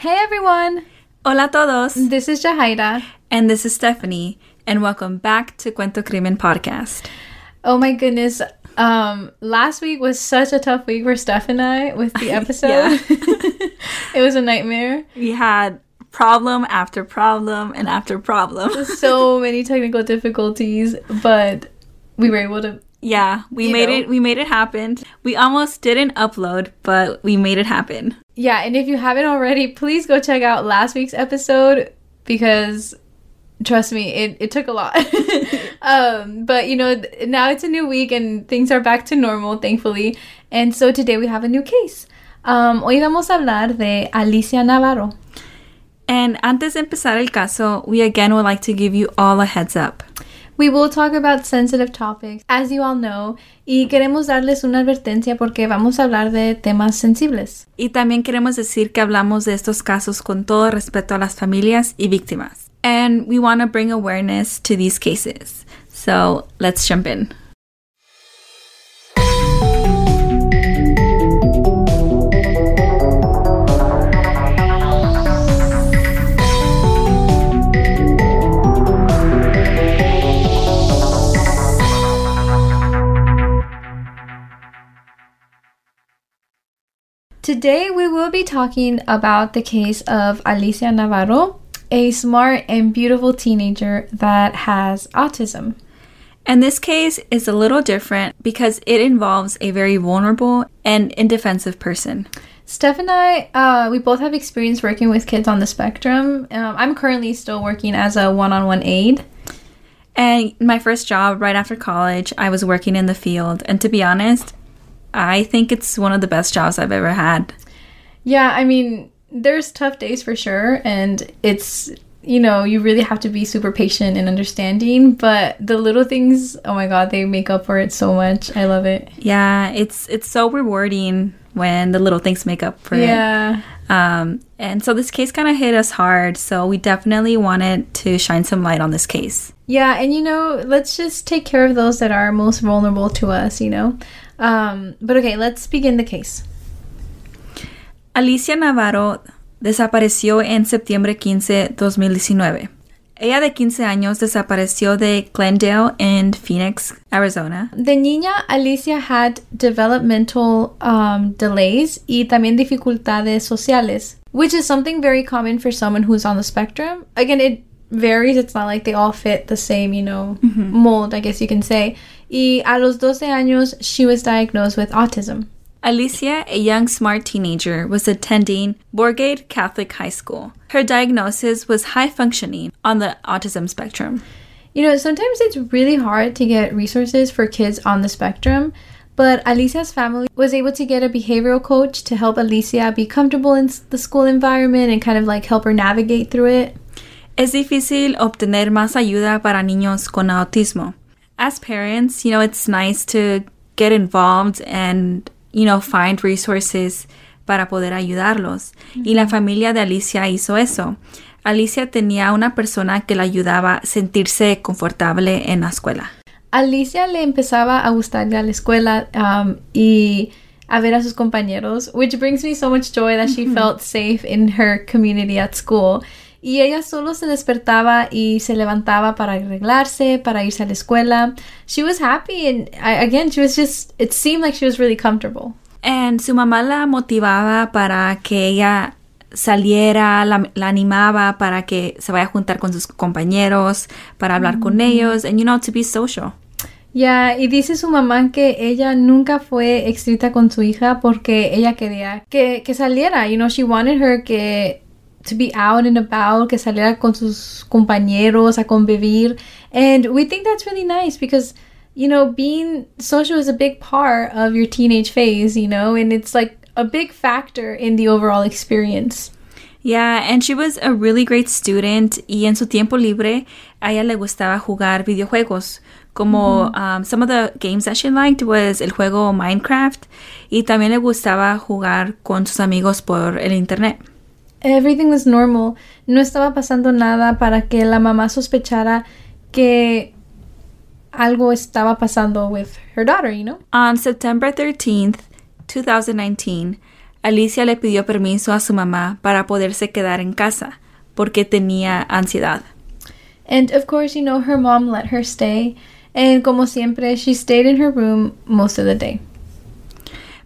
Hey everyone! Hola todos! This is Jahaira. And this is Stephanie. And welcome back to Cuento Crimen Podcast. Oh my goodness. Um, last week was such a tough week for Steph and I with the episode. it was a nightmare. We had problem after problem and after problem. so many technical difficulties, but we were able to yeah, we You made know. it we made it happen. We almost didn't upload, but we made it happen. Yeah, and if you haven't already, please go check out last week's episode because trust me, it, it took a lot. um, but you know, now it's a new week and things are back to normal, thankfully. And so today we have a new case. Um, hoy vamos a hablar de Alicia Navarro. And antes de empezar el caso, we again would like to give you all a heads up. We will talk about sensitive topics, as you all know, y queremos darles una advertencia porque vamos a hablar de temas sensibles. Y también queremos decir que hablamos de estos casos con todo respeto a las familias y víctimas. And we want to bring awareness to these cases. So let's jump in. Today we will be talking about the case of Alicia Navarro, a smart and beautiful teenager that has autism. And this case is a little different because it involves a very vulnerable and indefensive person. Steph and I, uh, we both have experience working with kids on the spectrum. Um, I'm currently still working as a one on one aide. And my first job right after college, I was working in the field. And to be honest, I think it's one of the best jobs I've ever had. Yeah, I mean, there's tough days for sure, and it's, you know, you really have to be super patient and understanding, but the little things, oh my god, they make up for it so much. I love it. Yeah, it's it's so rewarding when the little things make up for Yeah. it. Um, and so this case kind of hit us hard. So we definitely wanted to shine some light on this case. Yeah, and you know, let's just take care of those that are most vulnerable to us, you know? Um, but okay, let's begin the case. Alicia Navarro desapareció en septiembre 15, 2019. Ella de 15 años desapareció de Glendale en Phoenix, Arizona. De niña, Alicia had developmental um, delays y también dificultades sociales, which is something very common for someone who's on the spectrum. Again, it varies. It's not like they all fit the same, you know, mold, I guess you can say. Y a los 12 años, she was diagnosed with autism. Alicia, a young smart teenager, was attending Bourgade Catholic High School. Her diagnosis was high functioning on the autism spectrum. You know, sometimes it's really hard to get resources for kids on the spectrum, but Alicia's family was able to get a behavioral coach to help Alicia be comfortable in the school environment and kind of like help her navigate through it. Es difícil obtener más ayuda para niños con autismo. As parents, you know, it's nice to get involved and, you know, find resources para poder ayudarlos. Y la familia de Alicia hizo eso. Alicia tenía una persona que la ayudaba a sentirse confortable en la escuela. Alicia le empezaba a gustar la escuela um, y a ver a sus compañeros, which brings me so much joy that she felt safe in her community at school. Y ella solo se despertaba y se levantaba para arreglarse, para irse a la escuela. She was happy and again, she was just, it seemed like she was really comfortable. And su mamá la motivaba para que ella saliera, la, la animaba para que se vaya a juntar con sus compañeros, para hablar con ellos, and you know, to be social. Ya, y dice su mamá que ella nunca fue estricta con su hija porque ella quería que, que saliera. You know, she wanted her que to be out and about, que saliera con sus compañeros a convivir. And we think that's really nice because, you know, being social is a big part of your teenage phase, you know, and it's like a big factor in the overall experience. Yeah, and she was a really great student y en su tiempo libre a ella le gustaba jugar videojuegos. Como um, some of the games that she liked was el juego Minecraft y también le gustaba jugar con sus amigos por el internet. Everything was normal. No estaba pasando nada para que la mamá sospechara que algo estaba pasando with her daughter, you know? On September 13th, 2019, Alicia le pidió permiso a su mamá para poderse quedar en casa porque tenía ansiedad. And of course, you know, her mom let her stay. And como siempre, she stayed in her room most of the day.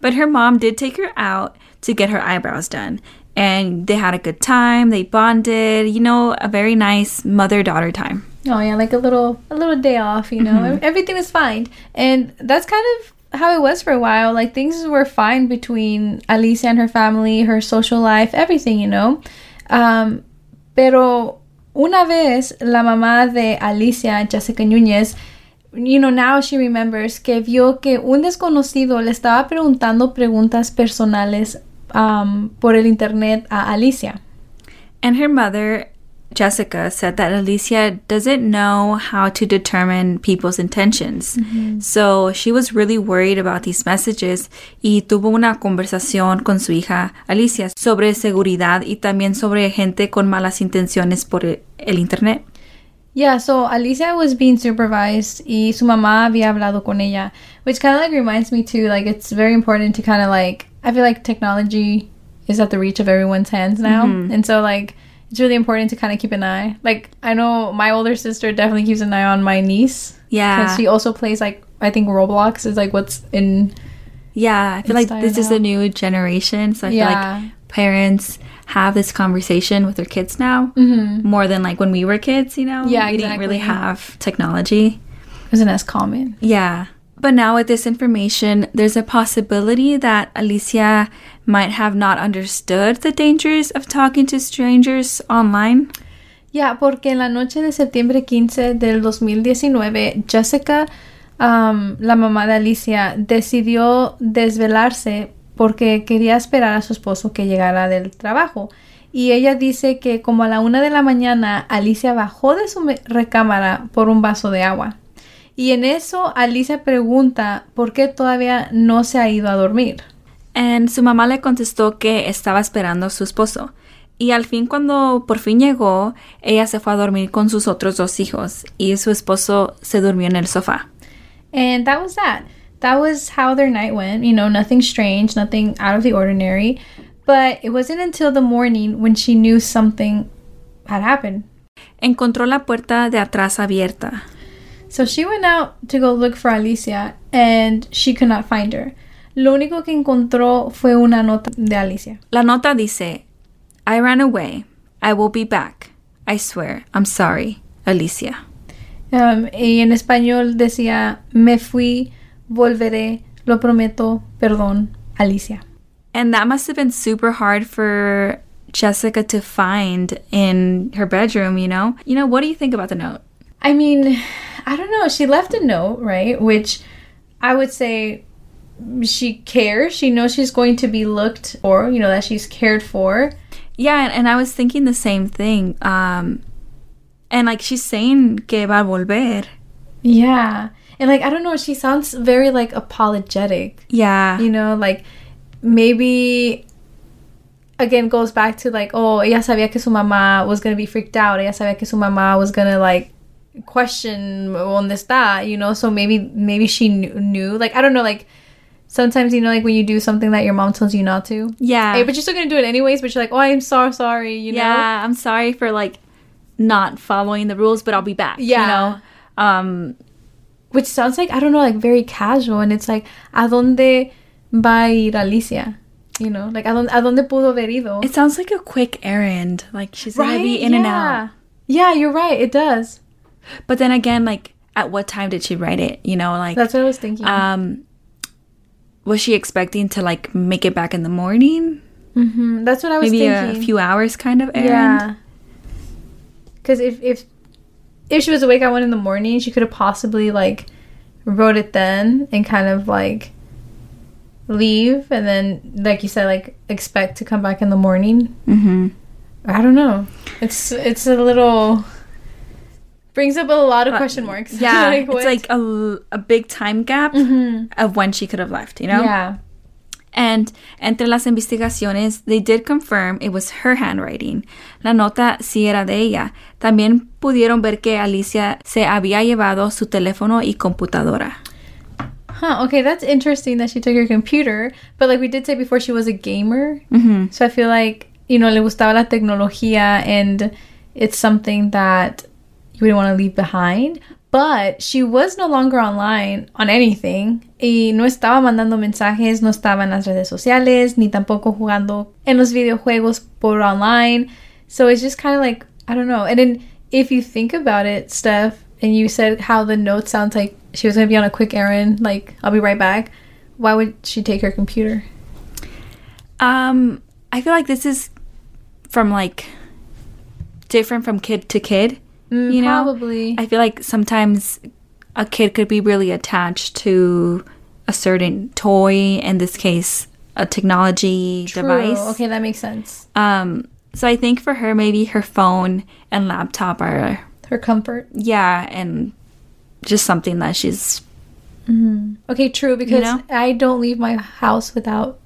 But her mom did take her out to get her eyebrows done. And they had a good time. They bonded, you know, a very nice mother-daughter time. Oh yeah, like a little a little day off, you know. Everything was fine. And that's kind of how it was for a while. Like things were fine between Alicia and her family, her social life, everything, you know. Um, pero una vez la mamá de Alicia, Jessica Núñez, you know, now she remembers que vio que un desconocido le estaba preguntando preguntas personales um, por el internet a Alicia. And her mother, Jessica, said that Alicia doesn't know how to determine people's intentions. So she was really worried about these messages y tuvo una conversación con su hija Alicia sobre seguridad y también sobre gente con malas intenciones por el, el internet. Yeah, so Alicia was being supervised y su mamá había hablado con ella, which kind of like reminds me too, like it's very important to kind of like, I feel like technology is at the reach of everyone's hands now. And so like, it's really important to kind of keep an eye. Like, I know my older sister definitely keeps an eye on my niece. Yeah. Because she also plays like, I think Roblox is like what's in, Yeah, I feel like this dying is a new generation. So I feel Yeah. like parents have this conversation with their kids now more than like when we were kids, you know? Mm-hmm. Yeah, We didn't really have technology. isn't as common. Yeah. But now with this information, there's a possibility that Alicia might have not understood the dangers of talking to strangers online. Ya, porque en la noche de septiembre 15 del 2019, Jessica, um, la mamá de Alicia, decidió desvelarse porque quería esperar a su esposo que llegara del trabajo. Y ella dice que como a la una de la mañana, Alicia bajó de su recámara por un vaso de agua. Y en eso, Alicia pregunta por qué todavía no se ha ido a dormir. And su mamá le contestó que estaba esperando a su esposo. Y al fin, cuando por fin llegó, ella se fue a dormir con sus otros dos hijos y su esposo se durmió en el sofá. And that was that. That was how their night went. You know, nothing strange, nothing out of the ordinary. But it wasn't until the morning when she knew something had happened. Encontró la puerta de atrás abierta. So she went out to go look for Alicia and she could not find her. Lo único que encontró fue una nota de Alicia. La nota dice, I ran away. I will be back. I swear. I'm sorry. Alicia. Um, y en español decía, me fui, volveré, lo prometo, perdón, Alicia. And that must have been super hard for Jessica to find in her bedroom, you know? You know, what do you think about the note? I mean, I don't know. She left a note, right? Which I would say she cares. She knows she's going to be looked for, you know, that she's cared for. Yeah, and, and I was thinking the same thing. Um, and like she's saying que va a volver. Yeah. And like, I don't know, she sounds very like apologetic, Yeah. you know, like maybe again goes back to like, oh, ella sabía que su mamá was going to be freaked out. Ella sabía que su mamá was going to like question on this that you know, so maybe maybe she knew, knew. Like, I don't know, like sometimes you know like when you do something that your mom tells you not to. Yeah. Hey, but you're still gonna do it anyways. But you're like, oh, I'm so sorry. You know. yeah, I'm sorry for like not following the rules, but I'll be back. Yeah. You know? Um, Which sounds like I don't know, like very casual, and it's like, ¿a dónde va a ir Alicia? You know, like ¿a dónde, ¿a dónde pudo haber ido? it sounds like a quick errand. Like she's gonna be in and out. Yeah, you're right. It does. But then again, like at what time did she write it? You know, like That's what I was thinking. um was she expecting to like make it back in the morning? hmm That's what I was thinking. Maybe thinking. a few hours kind of errand. Yeah. Because if if if she was awake at one in the morning, she could have possibly like wrote it then and kind of like leave and then like you said like expect to come back in the morning. Mm-hmm. I don't know. It's it's a little brings up a lot of question marks. Yeah, Like, it's like a, a big time gap Mhm. of when she could have left, you know? Yeah. And entre las investigaciones, they did confirm it was her handwriting. La nota sí era de ella. También pudieron ver que Alicia se había llevado su teléfono y computadora. Huh, okay, that's interesting that she took her computer. But like we did say before, she was a gamer. Mm-hmm. So I feel like, you know, le gustaba la tecnología and it's something that you wouldn't want to leave behind. But she was no longer online on anything. Y no estaba mandando mensajes, no estaba en las redes sociales, ni tampoco jugando en los videojuegos por online. So it's just kind of like, I don't know. And then if you think about it, Steph, and you said how the note sounds like she was going to be on a quick errand, like, I'll be right back. Why would she take her computer? Um, I feel like this is from like different from kid to kid. Mm, you know, probably. I feel like sometimes a kid could be really attached to a certain toy. In this case, a technology True. device. Okay, that makes sense. Um, so I think for her, maybe her phone and laptop are Her comfort. yeah, and just something that she's Okay, true, because know? I don't leave my house without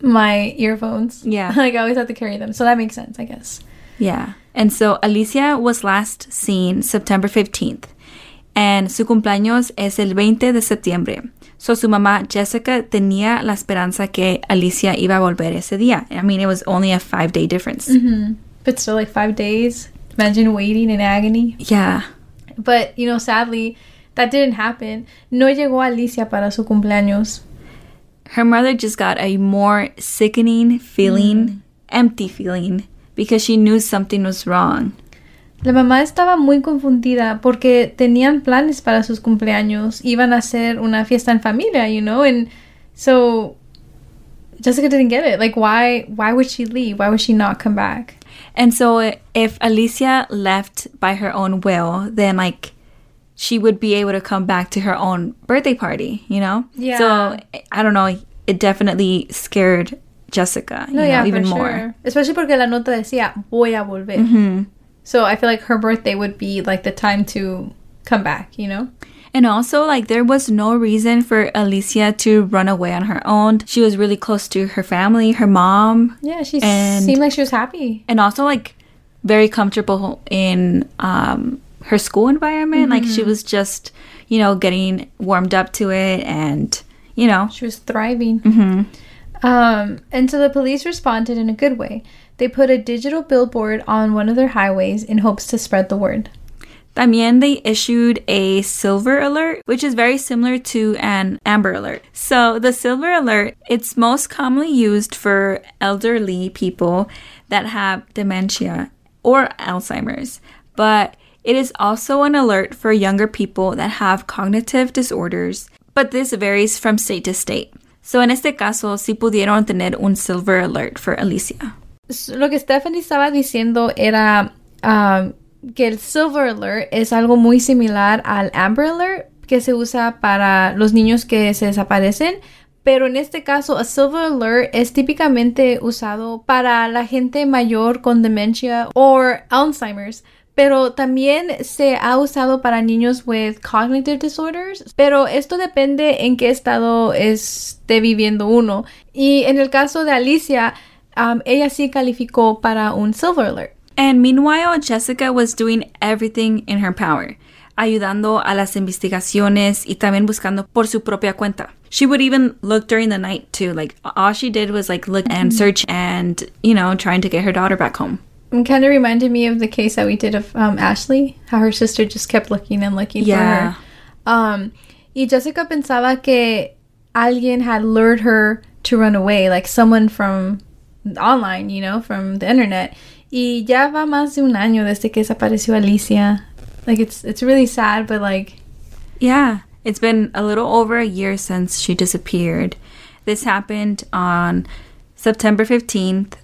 my earphones. Yeah. like, I always have to carry them. So that makes sense, I guess. Yeah. And so Alicia was last seen September 15th. And su cumpleaños es el 20 de septiembre. So su mamá Jessica tenía la esperanza que Alicia iba a volver ese día. I mean, it was only a five day difference. Mm-hmm. But still, like, five days. Imagine waiting in agony. Yeah. But, you know, sadly, that didn't happen. No llegó Alicia para su cumpleaños. Her mother just got a more sickening feeling, mm-hmm. empty feeling, because she knew something was wrong. La mamá estaba muy confundida porque tenían planes para sus cumpleaños. Iban a hacer una fiesta en familia, you know? And so Jessica didn't get it. Like, why, why would she leave? Why would she not come back? And so if Alicia left by her own will, then like she would be able to come back to her own birthday party, you know? Yeah. So I don't know, it definitely scared Jessica, you No, know, yeah, even more. sure. Especially porque la nota decía, voy a volver. Mm-hmm. So I feel like her birthday would be like the time to come back, you know? And also, like, there was no reason for Alicia to run away on her own. She was really close to her family, her mom, Yeah, she And- seemed like she was happy. and also like very comfortable in um, her school environment. Like she was just, you know, getting warmed up to it, and you know, She was thriving. hmm Um, and so the police responded in a good way. They put a digital billboard on one of their highways in hopes to spread the word. También they issued a silver alert, which is very similar to an amber alert. So the silver alert, it's most commonly used for elderly people that have dementia or Alzheimer's, but it is also an alert for younger people that have cognitive disorders, but this varies from state to state. So en este caso, sí pudieron tener un silver alert for Alicia. Lo que Stephanie estaba diciendo era um, que el Silver Alert es algo muy similar al Amber Alert que se usa para los niños que se desaparecen. Pero en este caso, a Silver Alert es típicamente usado para la gente mayor con demencia o Alzheimer's. Pero también se ha usado para niños with cognitive disorders. Pero esto depende en qué estado esté viviendo uno. Y en el caso de Alicia, um, ella sí calificó para un Silver Alert. And meanwhile, Jessica was doing everything in her power, ayudando a las investigaciones y también buscando por su propia cuenta. She would even look during the night too. Like all she did was like look and search and, you know, trying to get her daughter back home. It kind of reminded me of the case that we did of um, Ashley, how her sister just kept looking and looking Yeah. for her. Um, y Jessica pensaba que alguien had lured her to run away, like someone from online, you know, from the internet. Y ya va más de un año desde que desapareció Alicia. Like it's it's really sad, but like Yeah, it's been a little over a year since she disappeared. This happened on September 15th,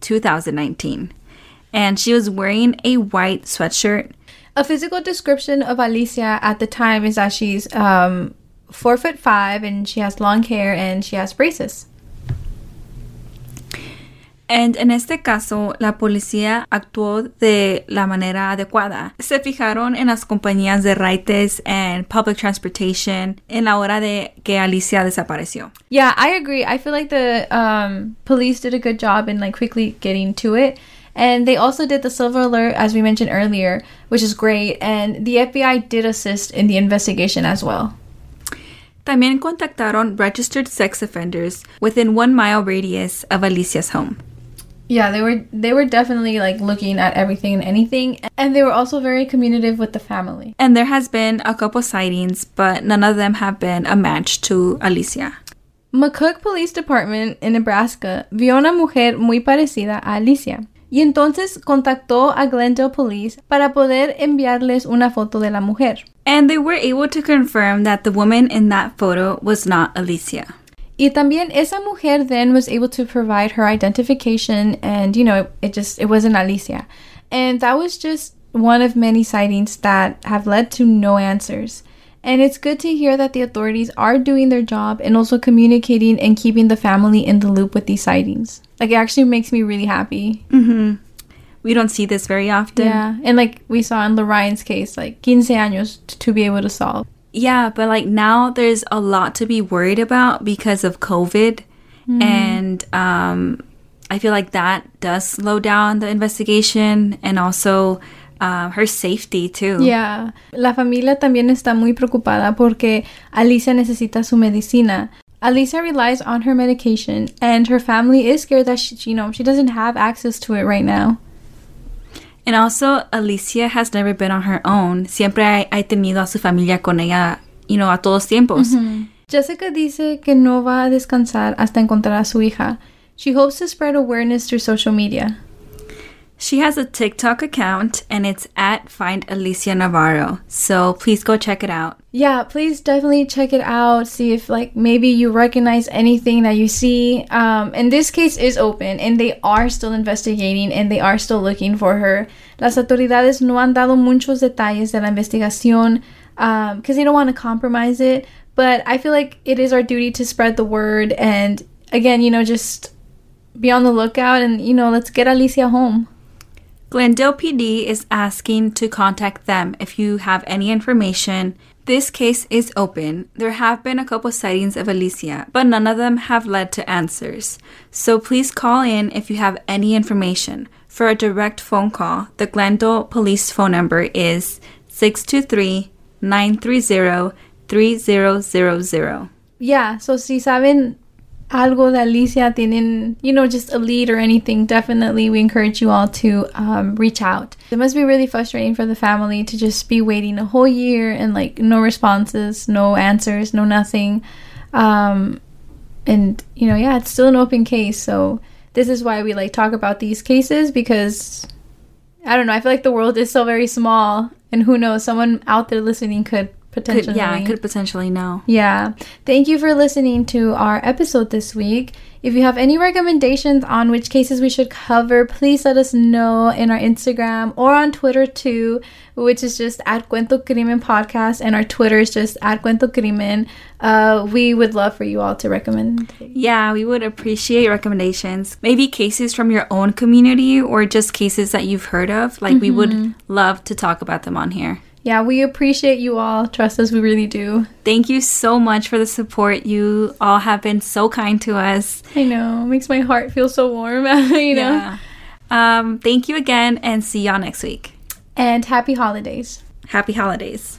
2019. And she was wearing a white sweatshirt A physical description of Alicia at the time is that she's um, four foot five and she has long hair and she has braces. And en este caso, la policía actuó de la manera adecuada. Se fijaron en las compañías de raites and public transportation en la hora de que Alicia desapareció. Yeah, I agree. I feel like the um, police did a good job in like quickly getting to it. And they also did the silver alert, as we mentioned earlier, which is great. And the FBI did assist in the investigation as well. También contactaron registered sex offenders within one mile radius of Alicia's home. Yeah, they were they were definitely like looking at everything and anything, and they were also very communicative with the family. And there has been a couple sightings, but none of them have been a match to Alicia. McCook Police Department in Nebraska vio una mujer muy parecida a Alicia. Y entonces contactó a Glendale Police para poder enviarles una foto de la mujer. And they were able to confirm that the woman in that photo was not Alicia. Y también esa mujer then was able to provide her identification and you know it just it wasn't Alicia. And that was just one of many sightings that have led to no answers. And it's good to hear that the authorities are doing their job and also communicating and keeping the family in the loop with these sightings. Like it actually makes me really happy. Mm-hmm. We don't see this very often. Yeah. And like we saw in Lorraine's case, like 15 años t- to be able to solve. Yeah, but like now there's a lot to be worried about because of COVID. And um, I feel like that does slow down the investigation and also uh, her safety too. Yeah. La familia también está muy preocupada porque Alicia necesita su medicina. Alicia relies on her medication and her family is scared that she, you know, she doesn't have access to it right now. And also, Alicia has never been on her own. Siempre ha, ha tenido a su familia con ella, you know, a todos tiempos. Jessica dice que no va a descansar hasta encontrar a su hija. She hopes to spread awareness through social media. She has a TikTok account and it's at Find Alicia Navarro. So please go check it out. Yeah, please definitely check it out. See if like maybe you recognize anything that you see. Um, and this case is open, and they are still investigating, and they are still looking for her. Las autoridades no han dado muchos detalles de la investigación because they don't want to compromise it. But I feel like it is our duty to spread the word, and again, you know, just be on the lookout, and you know, let's get Alicia home. Glendale PD is asking to contact them if you have any information. This case is open. There have been a couple sightings of Alicia, but none of them have led to answers. So please call in if you have any information. For a direct phone call, the Glendale police phone number is 623 930 3000. Yeah, so si saben algo de Alicia, tienen, you know, just a lead or anything, definitely we encourage you all to um, reach out. It must be really frustrating for the family to just be waiting a whole year and like no responses, no answers, no nothing. Um, and, you know, yeah, it's still an open case. So this is why we like talk about these cases because I don't know, I feel like the world is still very small and who knows, someone out there listening could potentially. Could, yeah, I could potentially know. Yeah. Thank you for listening to our episode this week. If you have any recommendations on which cases we should cover, please let us know in our Instagram or on Twitter too, which is just at Cuento Crimen Podcast, and our Twitter is just at Cuento Crimen. Uh, we would love for you all to recommend. Yeah, we would appreciate recommendations. Maybe cases from your own community or just cases that you've heard of. Like, we would love to talk about them on here. Yeah, we appreciate you all. Trust us, we really do. Thank you so much for the support. You all have been so kind to us. I know, it makes my heart feel so warm, you know? Yeah. Um, thank you again and see y'all next week. And happy holidays. Happy holidays.